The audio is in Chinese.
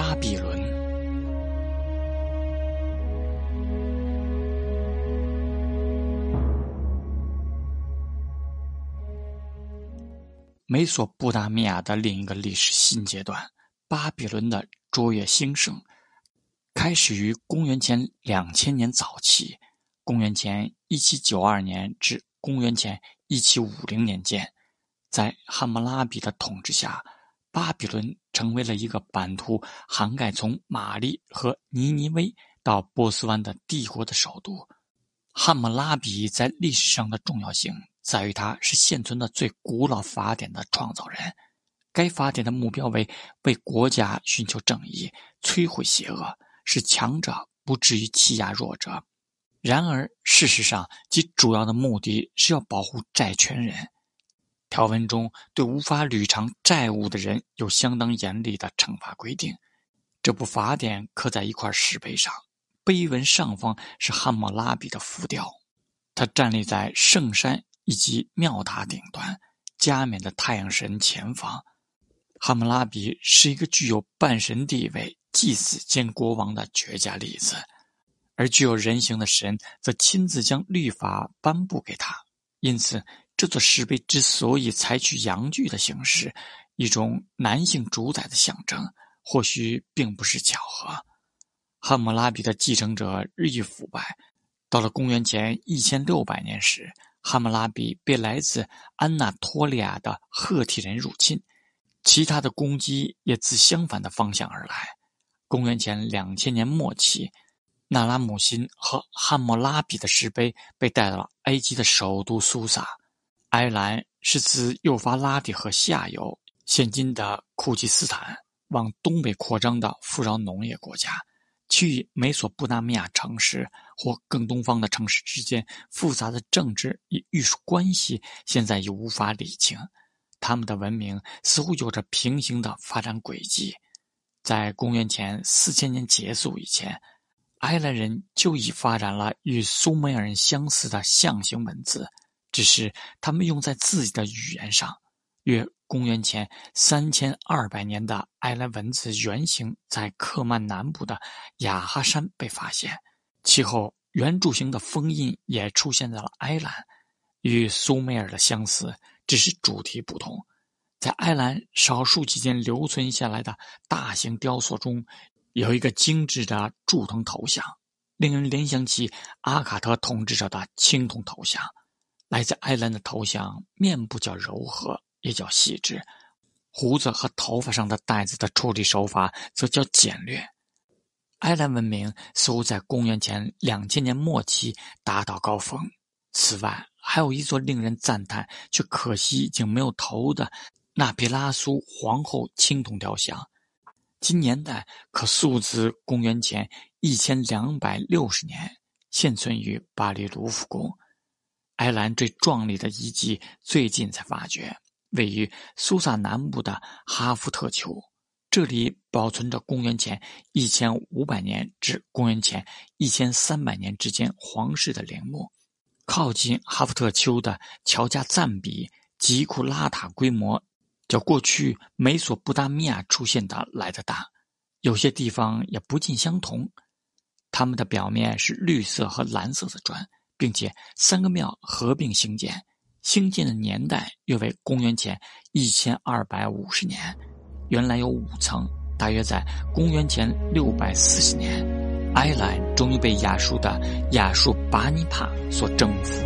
巴比伦。美索不达米亚的另一个历史新阶段，巴比伦的卓越兴盛，开始于公元前两千年早期，公元前一七九二年至公元前一七五零年间，在汉谟拉比的统治下。巴比伦成为了一个版图涵盖从马利和尼尼微到波斯湾的帝国的首都。汉谟拉比在历史上的重要性。在于他是现存的最古老法典的创造人。该法典的目标为为国家寻求正义，摧毁邪恶，使强者不至于欺压弱者。然而，事实上，其主要的目的是要保护债权人。条文中对无法履偿债务的人有相当严厉的惩罚规定。这部法典刻在一块石碑上，碑文上方是汉谟拉比的浮雕，他站立在圣山。以及庙塔顶端，加冕的太阳神前方，汉谟拉比是一个具有半神地位、祭司兼国王的绝佳例子，而具有人形的神则亲自将律法颁布给他。因此，这座石碑之所以采取阳具的形式，一种男性主宰的象征，或许并不是巧合。汉谟拉比的继承者日益腐败，到了公元前一千六百年时。汉谟拉比被来自安纳托利亚的赫梯人入侵，其他的攻击也自相反的方向而来。公元前两千年末期，纳拉姆辛和汉谟拉比的石碑被带到了埃及的首都苏萨。埃兰是自幼发拉底河下游（现今的库吉斯坦）往东北扩张的富饶农业国家。其与美索不达米亚城市或更东方的城市之间复杂的政治与艺术关系，现在已无法理清。他们的文明似乎有着平行的发展轨迹。在公元前四千年结束以前，埃兰人就已发展了与苏美尔人相似的象形文字，只是他们用在自己的语言上。约公元前三千二百年的埃兰文字原型在克曼南部的雅哈山被发现，其后圆柱形的封印也出现在了埃兰，与苏美尔的相似，只是主题不同。在埃兰少数几件留存下来的大型雕塑中，有一个精致的铸铜头像，令人联想起阿卡特统治者的青铜头像。来自埃兰的头像面部较柔和。也较细致，胡子和头发上的带子的处理手法则较简略。埃兰文明似乎在公元前两千年末期达到高峰。此外，还有一座令人赞叹却可惜已经没有头的纳皮拉苏皇后青铜雕像，其年代可溯至公元前一千两百六十年，现存于巴黎卢浮宫。埃兰最壮丽的遗迹最近才发掘。位于苏萨南部的哈夫特丘，这里保存着公元前一千五百年至公元前一千三百年之间皇室的陵墓。靠近哈夫特丘的乔加赞比吉库拉塔规模较过去美索不达米亚出现的来得大，有些地方也不尽相同。它们的表面是绿色和蓝色的砖，并且三个庙合并兴建。兴建的年代约为公元前一千二百五十年，原来有五层。大约在公元前六百四十年，埃兰终于被亚述的亚述巴尼帕所征服。